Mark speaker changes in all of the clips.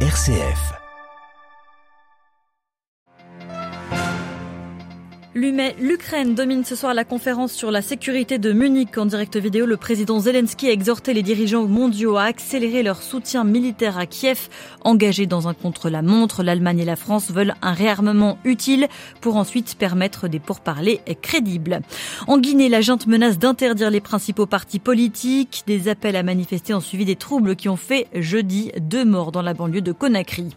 Speaker 1: RCF.
Speaker 2: L'Ukraine domine ce soir la conférence sur la sécurité de Munich en direct vidéo. Le président Zelensky a exhorté les dirigeants mondiaux à accélérer leur soutien militaire à Kiev. Engagés dans un contre-la-montre, l'Allemagne et la France veulent un réarmement utile pour ensuite permettre des pourparlers crédibles. En Guinée, la junte menace d'interdire les principaux partis politiques. Des appels à manifester ont suivi des troubles qui ont fait jeudi deux morts dans la banlieue de Conakry.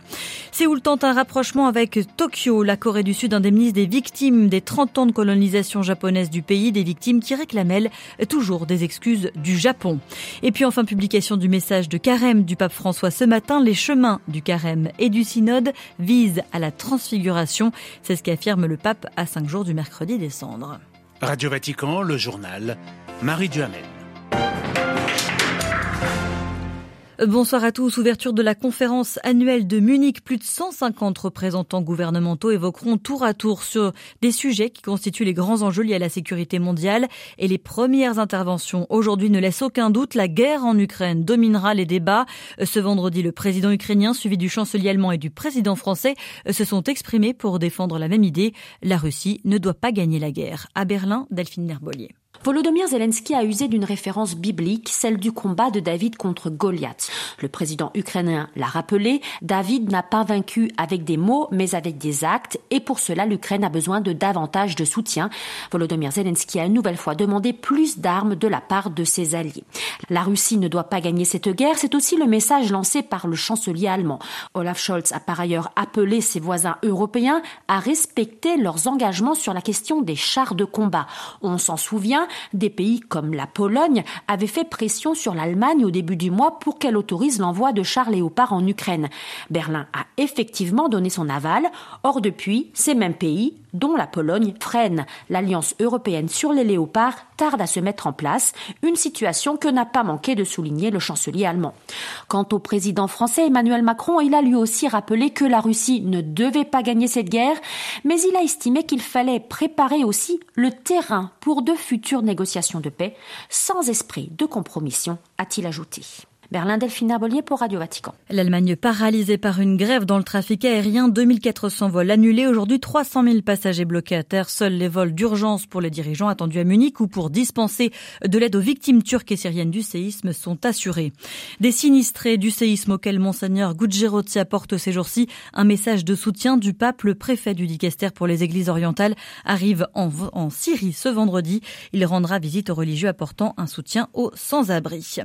Speaker 2: Séoul tente un rapprochement avec Tokyo. La Corée du Sud indemnise des victimes des 30 ans de colonisation japonaise du pays, des victimes qui réclament toujours des excuses du Japon. Et puis enfin publication du message de carême du pape François ce matin, les chemins du carême et du synode visent à la transfiguration. C'est ce qu'affirme le pape à cinq jours du mercredi décembre.
Speaker 3: Radio Vatican, le journal, Marie Duhamel.
Speaker 2: Bonsoir à tous. Ouverture de la conférence annuelle de Munich. Plus de 150 représentants gouvernementaux évoqueront tour à tour sur des sujets qui constituent les grands enjeux liés à la sécurité mondiale. Et les premières interventions aujourd'hui ne laissent aucun doute. La guerre en Ukraine dominera les débats. Ce vendredi, le président ukrainien, suivi du chancelier allemand et du président français, se sont exprimés pour défendre la même idée. La Russie ne doit pas gagner la guerre. À Berlin, Delphine Nerbollier.
Speaker 4: Volodymyr Zelensky a usé d'une référence biblique, celle du combat de David contre Goliath. Le président ukrainien l'a rappelé, David n'a pas vaincu avec des mots, mais avec des actes, et pour cela, l'Ukraine a besoin de davantage de soutien. Volodymyr Zelensky a une nouvelle fois demandé plus d'armes de la part de ses alliés. La Russie ne doit pas gagner cette guerre, c'est aussi le message lancé par le chancelier allemand. Olaf Scholz a par ailleurs appelé ses voisins européens à respecter leurs engagements sur la question des chars de combat. On s'en souvient, des pays comme la Pologne avaient fait pression sur l'Allemagne au début du mois pour qu'elle autorise l'envoi de chars léopards en Ukraine. Berlin a effectivement donné son aval. Or, depuis, ces mêmes pays, dont la Pologne, freinent. L'alliance européenne sur les léopards tarde à se mettre en place, une situation que n'a pas manqué de souligner le chancelier allemand. Quant au président français Emmanuel Macron, il a lui aussi rappelé que la Russie ne devait pas gagner cette guerre, mais il a estimé qu'il fallait préparer aussi le terrain pour de futures négociations de paix, sans esprit de compromission, a-t-il ajouté. Berlin Delphina Bollier pour Radio Vatican.
Speaker 2: L'Allemagne paralysée par une grève dans le trafic aérien, 2400 vols annulés, aujourd'hui 300 000 passagers bloqués à terre, seuls les vols d'urgence pour les dirigeants attendus à Munich ou pour dispenser de l'aide aux victimes turques et syriennes du séisme sont assurés. Des sinistrés du séisme auquel Monseigneur Guccirotti apporte ces jours-ci un message de soutien du pape, le préfet du Dicaster pour les églises orientales, arrive en, en Syrie ce vendredi. Il rendra visite aux religieux apportant un soutien aux sans-abri.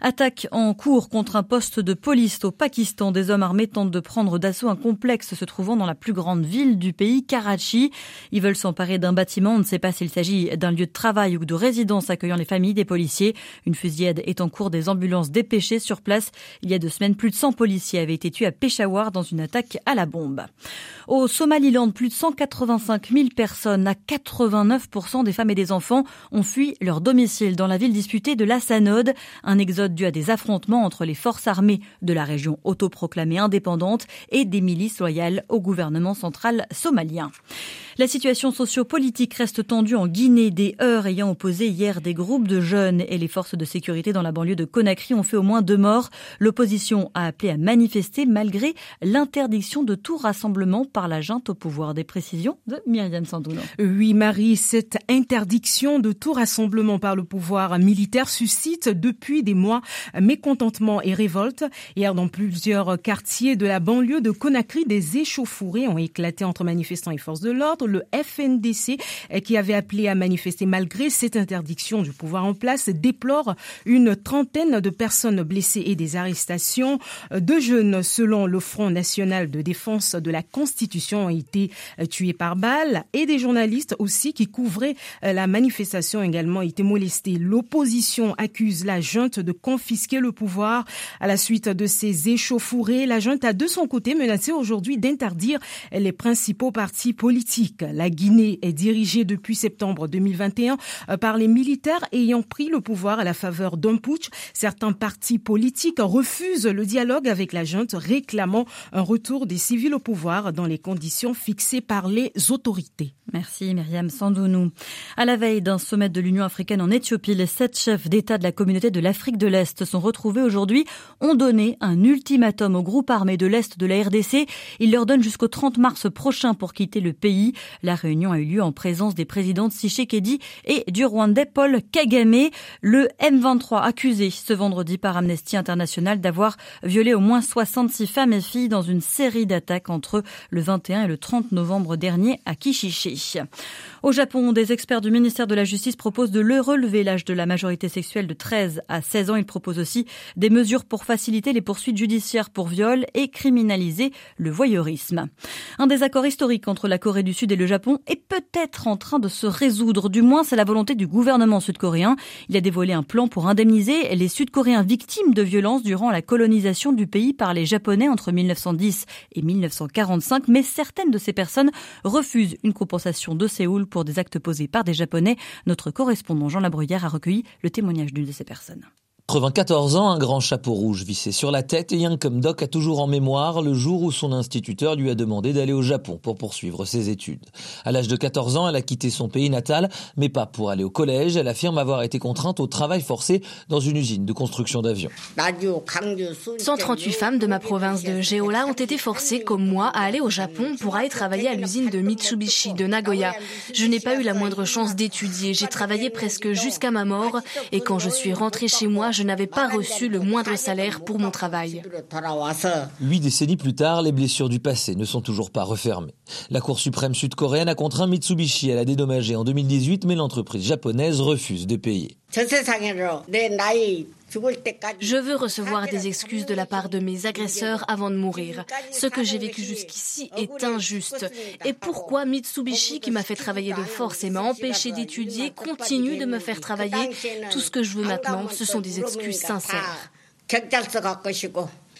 Speaker 2: Attaque en en cours contre un poste de police au Pakistan. Des hommes armés tentent de prendre d'assaut un complexe se trouvant dans la plus grande ville du pays, Karachi. Ils veulent s'emparer d'un bâtiment. On ne sait pas s'il s'agit d'un lieu de travail ou de résidence accueillant les familles des policiers. Une fusillade est en cours des ambulances dépêchées sur place. Il y a deux semaines, plus de 100 policiers avaient été tués à Peshawar dans une attaque à la bombe. Au Somaliland, plus de 185 000 personnes, à 89% des femmes et des enfants, ont fui leur domicile dans la ville disputée de la Sanode. Un exode dû à des affrontements entre les forces armées de la région autoproclamée indépendante et des milices loyales au gouvernement central somalien. La situation sociopolitique reste tendue en Guinée. Des heurts ayant opposé hier des groupes de jeunes et les forces de sécurité dans la banlieue de Conakry ont fait au moins deux morts. L'opposition a appelé à manifester malgré l'interdiction de tout rassemblement par la junte au pouvoir. Des précisions de Myriam Sandouno.
Speaker 5: Oui, Marie, cette interdiction de tout rassemblement par le pouvoir militaire suscite depuis des mois mécontentement et révolte. Hier, dans plusieurs quartiers de la banlieue de Conakry, des échauffourées ont éclaté entre manifestants et forces de l'ordre le FNDC, euh, qui avait appelé à manifester malgré cette interdiction du pouvoir en place, déplore une trentaine de personnes blessées et des arrestations. Euh, deux jeunes, selon le Front national de défense de la Constitution, ont été euh, tués par balles et des journalistes aussi qui couvraient la manifestation également été molestés. L'opposition accuse la junte de confisquer le pouvoir à la suite de ces échauffourées. La junte a de son côté menacé aujourd'hui d'interdire les principaux partis politiques. La Guinée est dirigée depuis septembre 2021 euh, par les militaires ayant pris le pouvoir à la faveur d'un putsch. Certains partis politiques refusent le dialogue avec la junte, réclamant un retour des civils au pouvoir dans les conditions fixées par les autorités.
Speaker 2: Merci Myriam Sandounou. À la veille d'un sommet de l'Union africaine en Éthiopie, les sept chefs d'État de la communauté de l'Afrique de l'Est sont retrouvés retrouvés aujourd'hui ont donné un ultimatum au groupe armé de l'Est de la RDC. Ils leur donnent jusqu'au 30 mars prochain pour quitter le pays. La réunion a eu lieu en présence des présidents de Tshisekedi et du Rwandais Paul Kagame. Le M23 accusé ce vendredi par Amnesty International d'avoir violé au moins 66 femmes et filles dans une série d'attaques entre le 21 et le 30 novembre dernier à Kishishi. Au Japon, des experts du ministère de la Justice proposent de le relever l'âge de la majorité sexuelle de 13 à 16 ans. Ils proposent aussi des mesures pour faciliter les poursuites judiciaires pour viol et criminaliser le voyeurisme. Un désaccord historique entre la Corée du Sud et le Japon est peut-être en train de se résoudre. Du moins, c'est la volonté du gouvernement sud-coréen. Il a dévoilé un plan pour indemniser les Sud-Coréens victimes de violences durant la colonisation du pays par les Japonais entre 1910 et 1945. Mais certaines de ces personnes refusent une compensation de Séoul pour des actes posés par des Japonais. Notre correspondant Jean Labruyère a recueilli le témoignage d'une de ces personnes.
Speaker 1: 94 ans, un grand chapeau rouge vissé sur la tête et Yang Doc a toujours en mémoire le jour où son instituteur lui a demandé d'aller au Japon pour poursuivre ses études. À l'âge de 14 ans, elle a quitté son pays natal, mais pas pour aller au collège. Elle affirme avoir été contrainte au travail forcé dans une usine de construction d'avions.
Speaker 6: 138 femmes de ma province de Jeolla ont été forcées, comme moi, à aller au Japon pour aller travailler à l'usine de Mitsubishi de Nagoya. Je n'ai pas eu la moindre chance d'étudier. J'ai travaillé presque jusqu'à ma mort et quand je suis rentrée chez moi, je n'avais pas reçu le moindre salaire pour mon travail.
Speaker 1: Huit décennies plus tard, les blessures du passé ne sont toujours pas refermées. La Cour suprême sud-coréenne a contraint Mitsubishi à la dédommager en 2018, mais l'entreprise japonaise refuse de payer.
Speaker 6: Je veux recevoir des excuses de la part de mes agresseurs avant de mourir. Ce que j'ai vécu jusqu'ici est injuste. Et pourquoi Mitsubishi, qui m'a fait travailler de force et m'a empêché d'étudier, continue de me faire travailler Tout ce que je veux maintenant, ce sont des excuses sincères.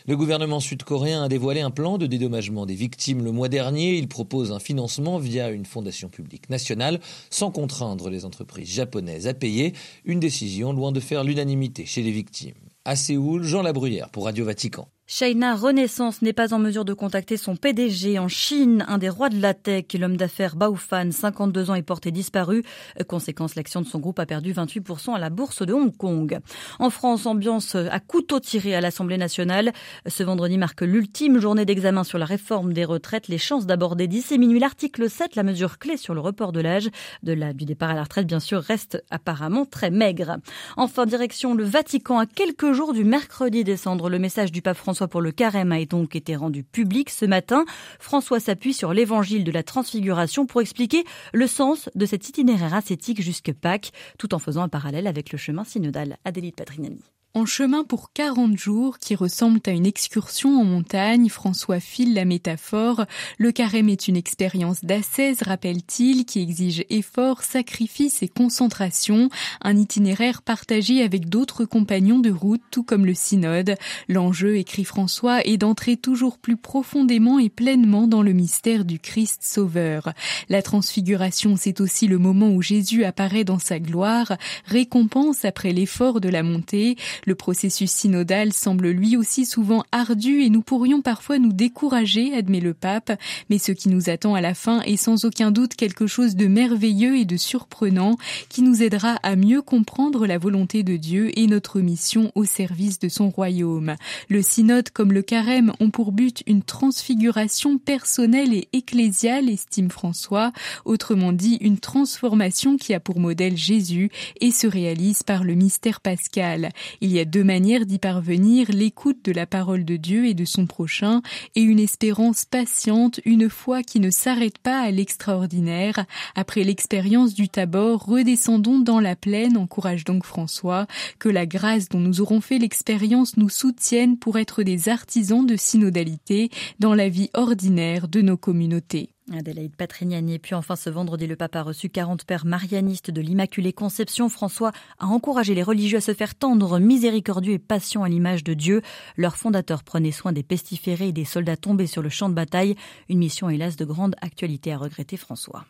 Speaker 1: Le gouvernement sud-coréen a dévoilé un plan de dédommagement des victimes le mois dernier. Il propose un financement via une fondation publique nationale sans contraindre les entreprises japonaises à payer. Une décision loin de faire l'unanimité chez les victimes. À Séoul, Jean Labruyère pour Radio Vatican.
Speaker 2: China Renaissance n'est pas en mesure de contacter son PDG en Chine, un des rois de la tech. L'homme d'affaires Bao Fan, 52 ans, est porté disparu. Conséquence, l'action de son groupe a perdu 28% à la bourse de Hong Kong. En France, ambiance à couteau tiré à l'Assemblée nationale. Ce vendredi marque l'ultime journée d'examen sur la réforme des retraites. Les chances d'aborder d'ici minuit l'article 7, la mesure clé sur le report de l'âge de la, du départ à la retraite, bien sûr, reste apparemment très maigre. Enfin, direction le Vatican à quelques jours du mercredi descendre. Le message du pape François pour le carême a donc été rendu public ce matin. François s'appuie sur l'évangile de la transfiguration pour expliquer le sens de cet itinéraire ascétique jusque Pâques, tout en faisant un parallèle avec le chemin synodal. Adélie Patrignani.
Speaker 7: En chemin pour 40 jours qui ressemblent à une excursion en montagne, François file la métaphore. Le carême est une expérience d'ascèse, rappelle-t-il, qui exige effort, sacrifice et concentration. Un itinéraire partagé avec d'autres compagnons de route, tout comme le synode. L'enjeu, écrit François, est d'entrer toujours plus profondément et pleinement dans le mystère du Christ sauveur. La transfiguration, c'est aussi le moment où Jésus apparaît dans sa gloire, récompense après l'effort de la montée. Le processus synodal semble lui aussi souvent ardu et nous pourrions parfois nous décourager, admet le pape, mais ce qui nous attend à la fin est sans aucun doute quelque chose de merveilleux et de surprenant qui nous aidera à mieux comprendre la volonté de Dieu et notre mission au service de son royaume. Le synode comme le carême ont pour but une transfiguration personnelle et ecclésiale, estime François, autrement dit une transformation qui a pour modèle Jésus et se réalise par le mystère pascal. Il y a deux manières d'y parvenir, l'écoute de la parole de Dieu et de son prochain, et une espérance patiente, une foi qui ne s'arrête pas à l'extraordinaire. Après l'expérience du Tabor, redescendons dans la plaine, encourage donc François, que la grâce dont nous aurons fait l'expérience nous soutienne pour être des artisans de synodalité dans la vie ordinaire de nos communautés.
Speaker 2: Adélaïde Patrignani. Puis enfin, ce vendredi, le pape a reçu 40 pères marianistes de l'Immaculée Conception. François a encouragé les religieux à se faire tendre, miséricordieux et patient à l'image de Dieu. Leur fondateur prenait soin des pestiférés et des soldats tombés sur le champ de bataille. Une mission, hélas, de grande actualité à regretter François.